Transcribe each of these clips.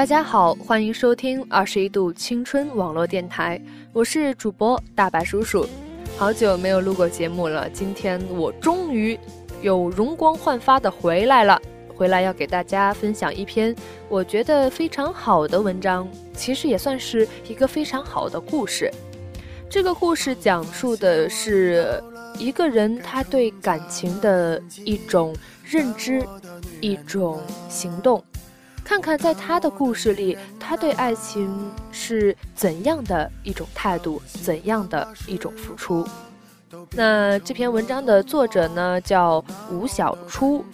大家好，欢迎收听二十一度青春网络电台，我是主播大白叔叔。好久没有录过节目了，今天我终于有容光焕发的回来了。回来要给大家分享一篇我觉得非常好的文章，其实也算是一个非常好的故事。这个故事讲述的是一个人他对感情的一种认知，一种行动。看看在他的故事里，他对爱情是怎样的一种态度，怎样的一种付出。那这篇文章的作者呢，叫吴小初。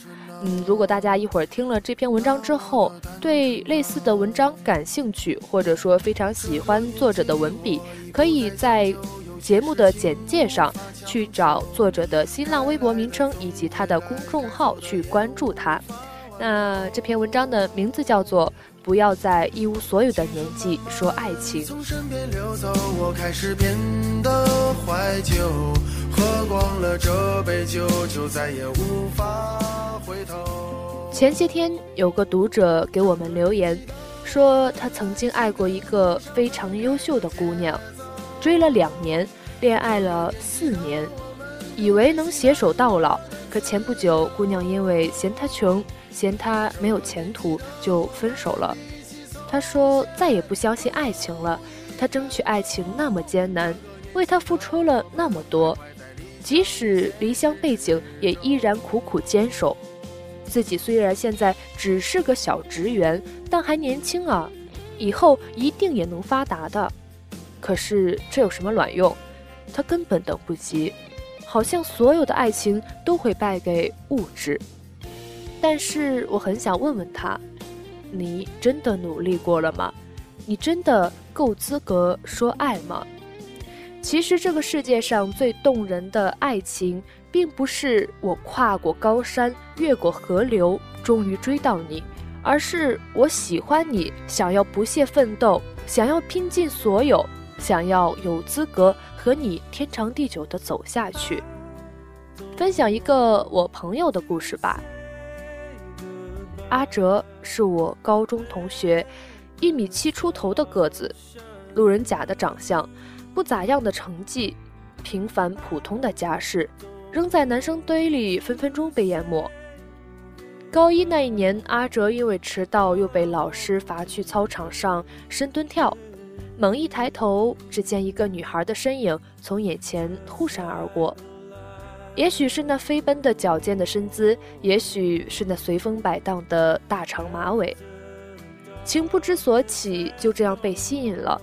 嗯，如果大家一会儿听了这篇文章之后，对类似的文章感兴趣，或者说非常喜欢作者的文笔，可以在节目的简介上去找作者的新浪微博名称以及他的公众号去关注他。那这篇文章的名字叫做《不要在一无所有的年纪说爱情》。从身边流走，我开始变得怀旧，喝光了这杯酒，就再也无法回头前些天有个读者给我们留言，说他曾经爱过一个非常优秀的姑娘，追了两年，恋爱了四年，以为能携手到老。可前不久，姑娘因为嫌他穷。嫌他没有前途，就分手了。他说再也不相信爱情了。他争取爱情那么艰难，为他付出了那么多，即使离乡背井，也依然苦苦坚守。自己虽然现在只是个小职员，但还年轻啊，以后一定也能发达的。可是这有什么卵用？他根本等不及，好像所有的爱情都会败给物质。但是我很想问问他，你真的努力过了吗？你真的够资格说爱吗？其实这个世界上最动人的爱情，并不是我跨过高山，越过河流，终于追到你，而是我喜欢你，想要不懈奋斗，想要拼尽所有，想要有资格和你天长地久的走下去。分享一个我朋友的故事吧。阿哲是我高中同学，一米七出头的个子，路人甲的长相，不咋样的成绩，平凡普通的家世，扔在男生堆里分分钟被淹没。高一那一年，阿哲因为迟到又被老师罚去操场上深蹲跳，猛一抬头，只见一个女孩的身影从眼前突闪而过。也许是那飞奔的矫健的身姿，也许是那随风摆荡的大长马尾，情不知所起，就这样被吸引了。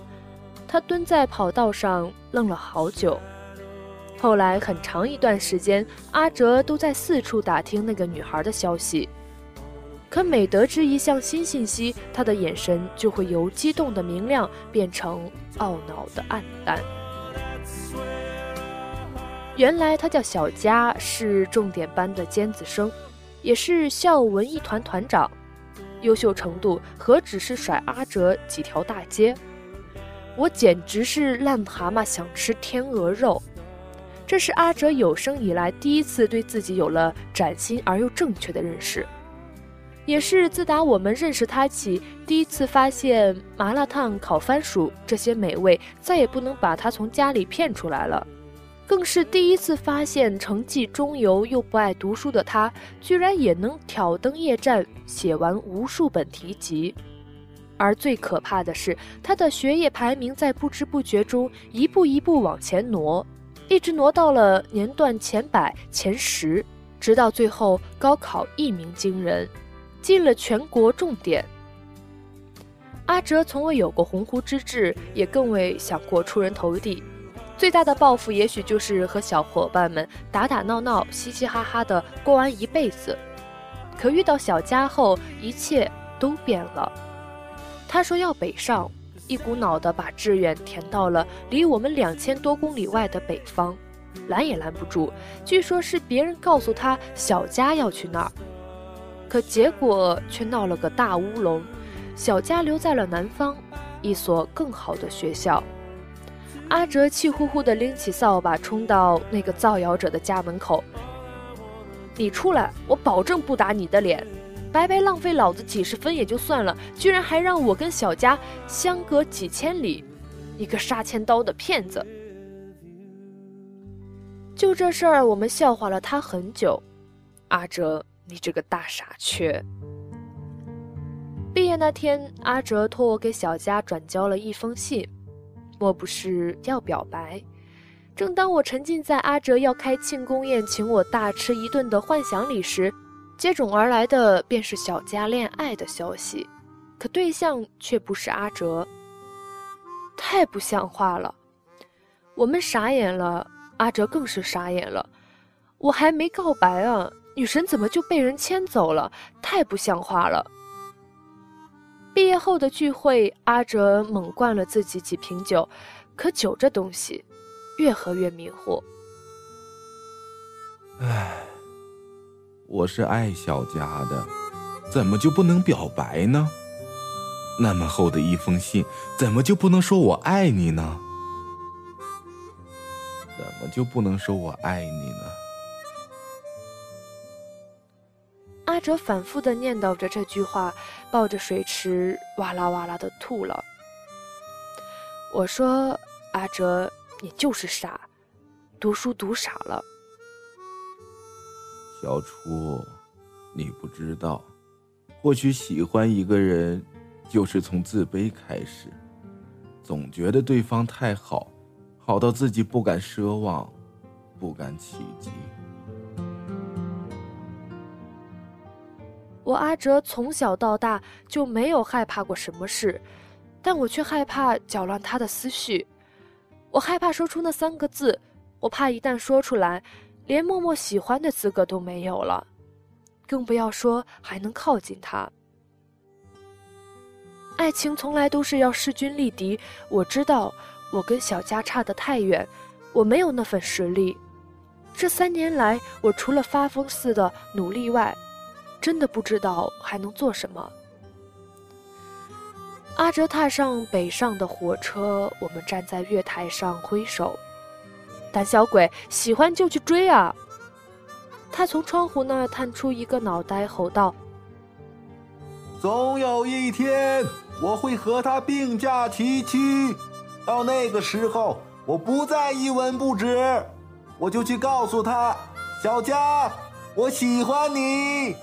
他蹲在跑道上愣了好久。后来很长一段时间，阿哲都在四处打听那个女孩的消息。可每得知一项新信息，他的眼神就会由激动的明亮变成懊恼的暗淡。原来他叫小佳，是重点班的尖子生，也是校文艺团团长，优秀程度何止是甩阿哲几条大街？我简直是癞蛤蟆想吃天鹅肉。这是阿哲有生以来第一次对自己有了崭新而又正确的认识，也是自打我们认识他起，第一次发现麻辣烫、烤番薯这些美味再也不能把他从家里骗出来了。更是第一次发现，成绩中游又不爱读书的他，居然也能挑灯夜战写完无数本题集。而最可怕的是，他的学业排名在不知不觉中一步一步往前挪，一直挪到了年段前百、前十，直到最后高考一鸣惊人，进了全国重点。阿哲从未有过鸿鹄之志，也更未想过出人头地。最大的抱负也许就是和小伙伴们打打闹闹、嘻嘻哈哈的过完一辈子。可遇到小佳后，一切都变了。他说要北上，一股脑的把志愿填到了离我们两千多公里外的北方，拦也拦不住。据说是别人告诉他小佳要去那儿，可结果却闹了个大乌龙。小佳留在了南方，一所更好的学校。阿哲气呼呼地拎起扫把，冲到那个造谣者的家门口：“你出来，我保证不打你的脸！”白白浪费老子几十分也就算了，居然还让我跟小佳相隔几千里，你个杀千刀的骗子！就这事儿，我们笑话了他很久。阿哲，你这个大傻缺！毕业那天，阿哲托我给小佳转交了一封信，莫不是要表白？正当我沉浸在阿哲要开庆功宴请我大吃一顿的幻想里时，接踵而来的便是小佳恋爱的消息，可对象却不是阿哲，太不像话了！我们傻眼了，阿哲更是傻眼了。我还没告白啊，女神怎么就被人牵走了？太不像话了！毕业后的聚会，阿哲猛灌了自己几瓶酒，可酒这东西。越喝越迷糊。唉，我是爱小佳的，怎么就不能表白呢？那么厚的一封信，怎么就不能说我爱你呢？怎么就不能说我爱你呢？阿哲反复的念叨着这句话，抱着水池哇啦哇啦的吐了。我说：“阿哲。”你就是傻，读书读傻了。小初，你不知道，或许喜欢一个人，就是从自卑开始，总觉得对方太好，好到自己不敢奢望，不敢企及。我阿哲从小到大就没有害怕过什么事，但我却害怕搅乱他的思绪。我害怕说出那三个字，我怕一旦说出来，连默默喜欢的资格都没有了，更不要说还能靠近他。爱情从来都是要势均力敌，我知道我跟小佳差得太远，我没有那份实力。这三年来，我除了发疯似的努力外，真的不知道还能做什么。阿哲踏上北上的火车，我们站在月台上挥手。胆小鬼，喜欢就去追啊！他从窗户那探出一个脑袋，吼道：“总有一天，我会和他并驾齐驱。到那个时候，我不再一文不值，我就去告诉他，小佳，我喜欢你。”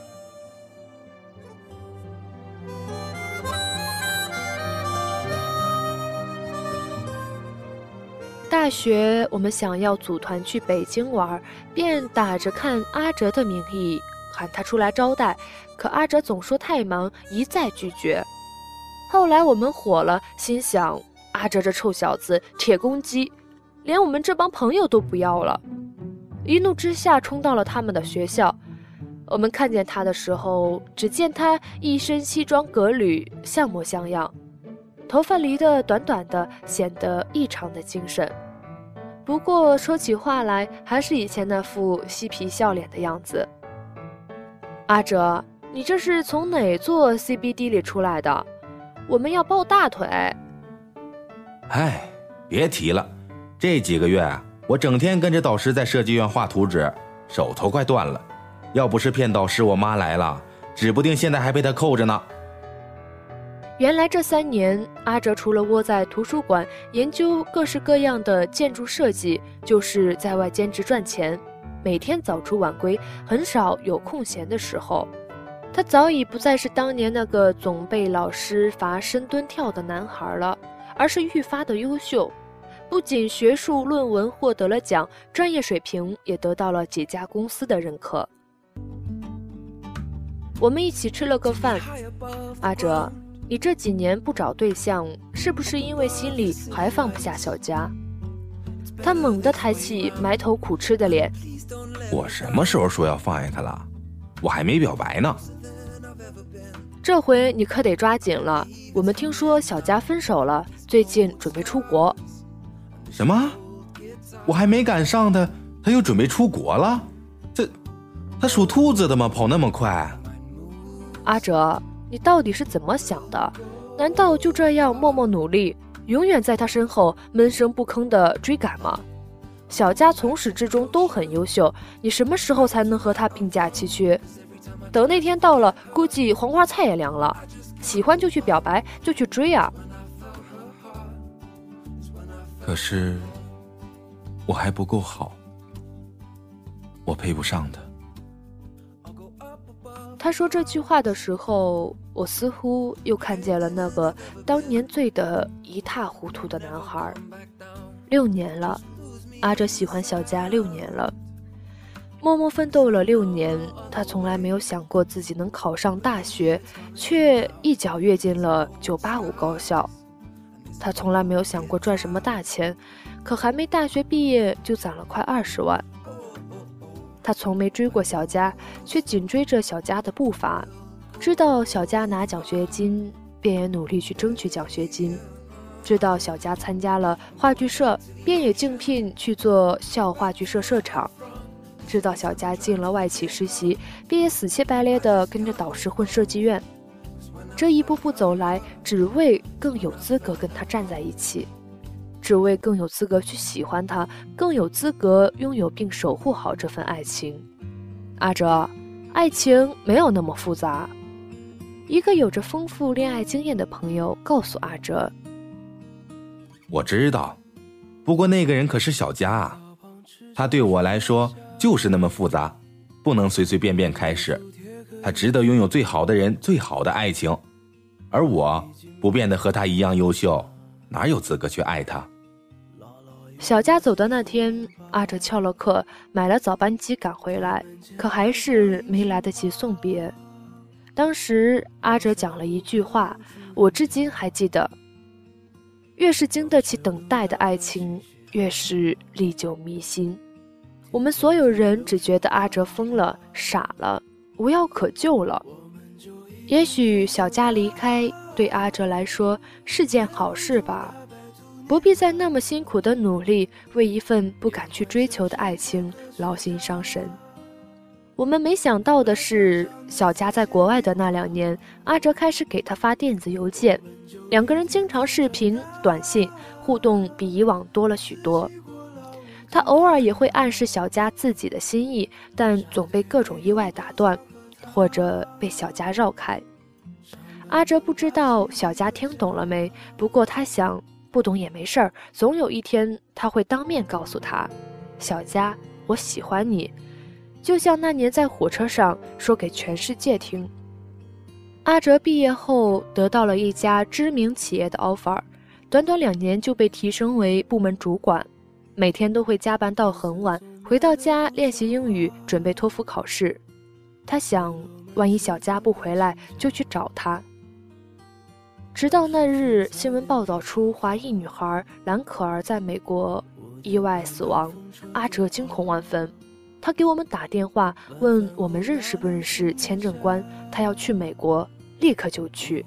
大学，我们想要组团去北京玩，便打着看阿哲的名义喊他出来招待，可阿哲总说太忙，一再拒绝。后来我们火了，心想阿哲这臭小子铁公鸡，连我们这帮朋友都不要了，一怒之下冲到了他们的学校。我们看见他的时候，只见他一身西装革履，像模像样。头发离得短短的，显得异常的精神。不过说起话来，还是以前那副嬉皮笑脸的样子。阿哲，你这是从哪座 CBD 里出来的？我们要抱大腿。哎，别提了，这几个月我整天跟着导师在设计院画图纸，手头快断了。要不是骗导师我妈来了，指不定现在还被他扣着呢。原来这三年，阿哲除了窝在图书馆研究各式各样的建筑设计，就是在外兼职赚钱，每天早出晚归，很少有空闲的时候。他早已不再是当年那个总被老师罚深蹲跳的男孩了，而是愈发的优秀，不仅学术论文获得了奖，专业水平也得到了几家公司的认可。我们一起吃了个饭，阿哲。你这几年不找对象，是不是因为心里还放不下小佳？他猛地抬起埋头苦吃的脸。我什么时候说要放下他了？我还没表白呢。这回你可得抓紧了。我们听说小佳分手了，最近准备出国。什么？我还没赶上他，他又准备出国了？这，他属兔子的吗？跑那么快？阿哲。你到底是怎么想的？难道就这样默默努力，永远在他身后闷声不吭的追赶吗？小佳从始至终都很优秀，你什么时候才能和他并驾齐驱？等那天到了，估计黄花菜也凉了。喜欢就去表白，就去追啊！可是我还不够好，我配不上他。他说这句话的时候，我似乎又看见了那个当年醉得一塌糊涂的男孩。六年了，阿哲喜欢小佳六年了。默默奋斗了六年，他从来没有想过自己能考上大学，却一脚跃进了985高校。他从来没有想过赚什么大钱，可还没大学毕业就攒了快二十万。他从没追过小佳，却紧追着小佳的步伐，知道小佳拿奖学金，便也努力去争取奖学金；知道小佳参加了话剧社，便也竞聘去做校话剧社社长。知道小佳进了外企实习，便也死乞白赖地跟着导师混设计院。这一步步走来，只为更有资格跟他站在一起，只为更有资格去喜欢他，更有资格拥有并守护好这份爱情。阿哲，爱情没有那么复杂。一个有着丰富恋爱经验的朋友告诉阿哲：“我知道，不过那个人可是小佳啊，他对我来说。”就是那么复杂，不能随随便便开始。他值得拥有最好的人、最好的爱情，而我不变得和他一样优秀，哪有资格去爱他？小佳走的那天，阿哲翘了课，买了早班机赶回来，可还是没来得及送别。当时阿哲讲了一句话，我至今还记得：越是经得起等待的爱情，越是历久弥新。我们所有人只觉得阿哲疯了、傻了、无药可救了。也许小佳离开对阿哲来说是件好事吧，不必再那么辛苦的努力为一份不敢去追求的爱情劳心伤神。我们没想到的是，小佳在国外的那两年，阿哲开始给他发电子邮件，两个人经常视频、短信互动，比以往多了许多。他偶尔也会暗示小佳自己的心意，但总被各种意外打断，或者被小佳绕开。阿哲不知道小佳听懂了没，不过他想，不懂也没事儿，总有一天他会当面告诉他：“小佳，我喜欢你。”就像那年在火车上说给全世界听。阿哲毕业后得到了一家知名企业的 offer，短短两年就被提升为部门主管。每天都会加班到很晚，回到家练习英语，准备托福考试。他想，万一小佳不回来，就去找他。直到那日，新闻报道出华裔女孩兰可儿在美国意外死亡，阿哲惊恐万分。他给我们打电话，问我们认识不认识签证官，他要去美国，立刻就去。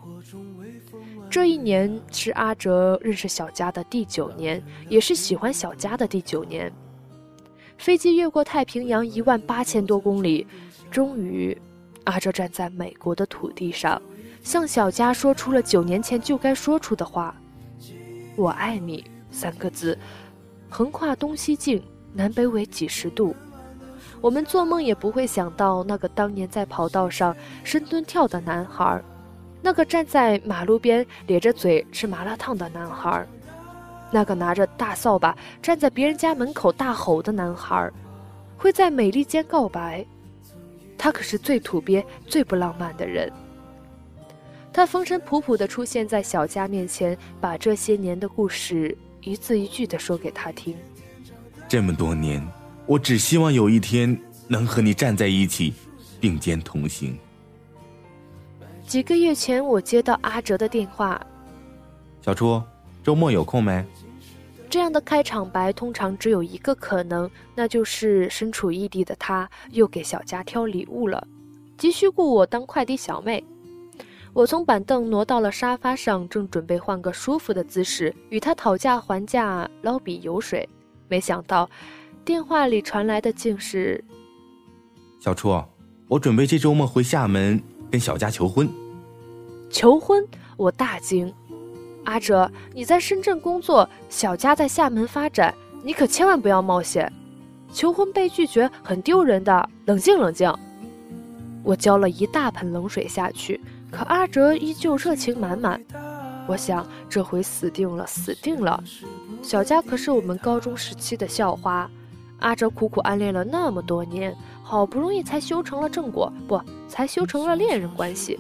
这一年是阿哲认识小佳的第九年，也是喜欢小佳的第九年。飞机越过太平洋一万八千多公里，终于，阿哲站在美国的土地上，向小佳说出了九年前就该说出的话：“我爱你。”三个字，横跨东西境，南北纬几十度。我们做梦也不会想到，那个当年在跑道上深蹲跳的男孩。那个站在马路边咧着嘴吃麻辣烫的男孩，那个拿着大扫把站在别人家门口大吼的男孩，会在美利坚告白。他可是最土鳖、最不浪漫的人。他风尘仆仆地出现在小佳面前，把这些年的故事一字一句地说给他听。这么多年，我只希望有一天能和你站在一起，并肩同行。几个月前，我接到阿哲的电话：“小初，周末有空没？”这样的开场白通常只有一个可能，那就是身处异地的他又给小佳挑礼物了，急需雇我当快递小妹。我从板凳挪到了沙发上，正准备换个舒服的姿势与他讨价还价、捞笔油水，没想到电话里传来的竟是：“小初，我准备这周末回厦门。”跟小佳求婚，求婚！我大惊。阿哲，你在深圳工作，小佳在厦门发展，你可千万不要冒险。求婚被拒绝很丢人的，冷静冷静。我浇了一大盆冷水下去，可阿哲依旧热情满满。我想这回死定了，死定了！小佳可是我们高中时期的校花，阿哲苦苦暗恋了那么多年，好不容易才修成了正果，不，才修成了恋人关系。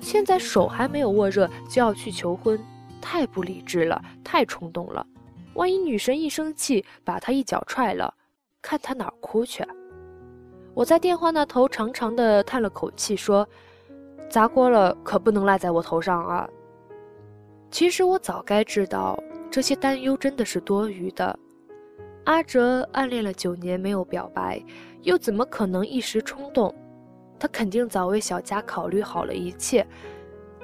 现在手还没有握热就要去求婚，太不理智了，太冲动了。万一女神一生气把他一脚踹了，看他哪儿哭去？我在电话那头长长的叹了口气，说：“砸锅了可不能赖在我头上啊。”其实我早该知道，这些担忧真的是多余的。阿哲暗恋了九年没有表白，又怎么可能一时冲动？他肯定早为小佳考虑好了一切。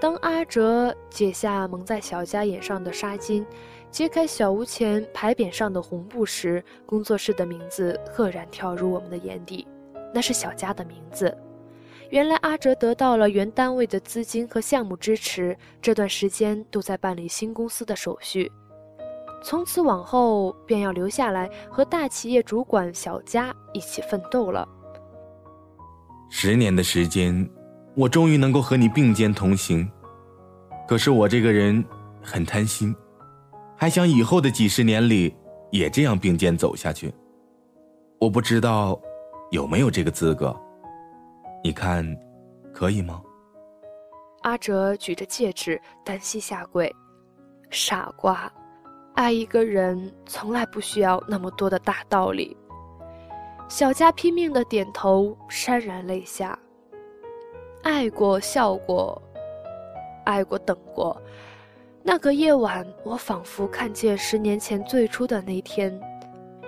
当阿哲解下蒙在小佳眼上的纱巾，揭开小屋前牌匾上的红布时，工作室的名字赫然跳入我们的眼底。那是小佳的名字。原来阿哲得到了原单位的资金和项目支持，这段时间都在办理新公司的手续。从此往后，便要留下来和大企业主管小佳一起奋斗了。十年的时间，我终于能够和你并肩同行。可是我这个人很贪心，还想以后的几十年里也这样并肩走下去。我不知道。有没有这个资格？你看，可以吗？阿哲举着戒指，单膝下跪。傻瓜，爱一个人从来不需要那么多的大道理。小佳拼命的点头，潸然泪下。爱过，笑过，爱过，等过。那个夜晚，我仿佛看见十年前最初的那天。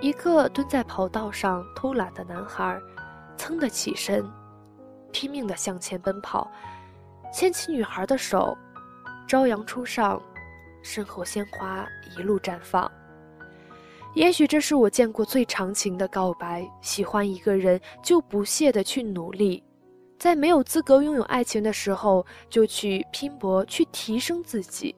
一个蹲在跑道上偷懒的男孩，噌的起身，拼命的向前奔跑，牵起女孩的手，朝阳初上，身后鲜花一路绽放。也许这是我见过最长情的告白。喜欢一个人就不懈的去努力，在没有资格拥有爱情的时候就去拼搏，去提升自己，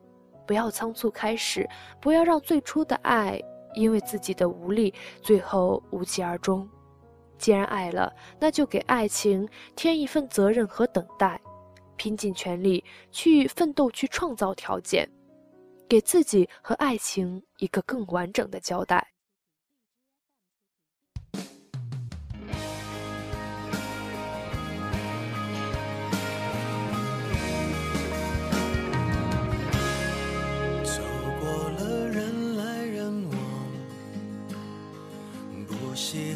不要仓促开始，不要让最初的爱。因为自己的无力，最后无疾而终。既然爱了，那就给爱情添一份责任和等待，拼尽全力去奋斗，去创造条件，给自己和爱情一个更完整的交代。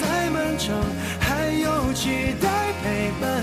再漫长，还有期待陪伴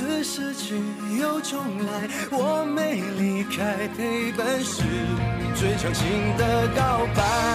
次失去又重来我没离开陪伴是最长情的告白。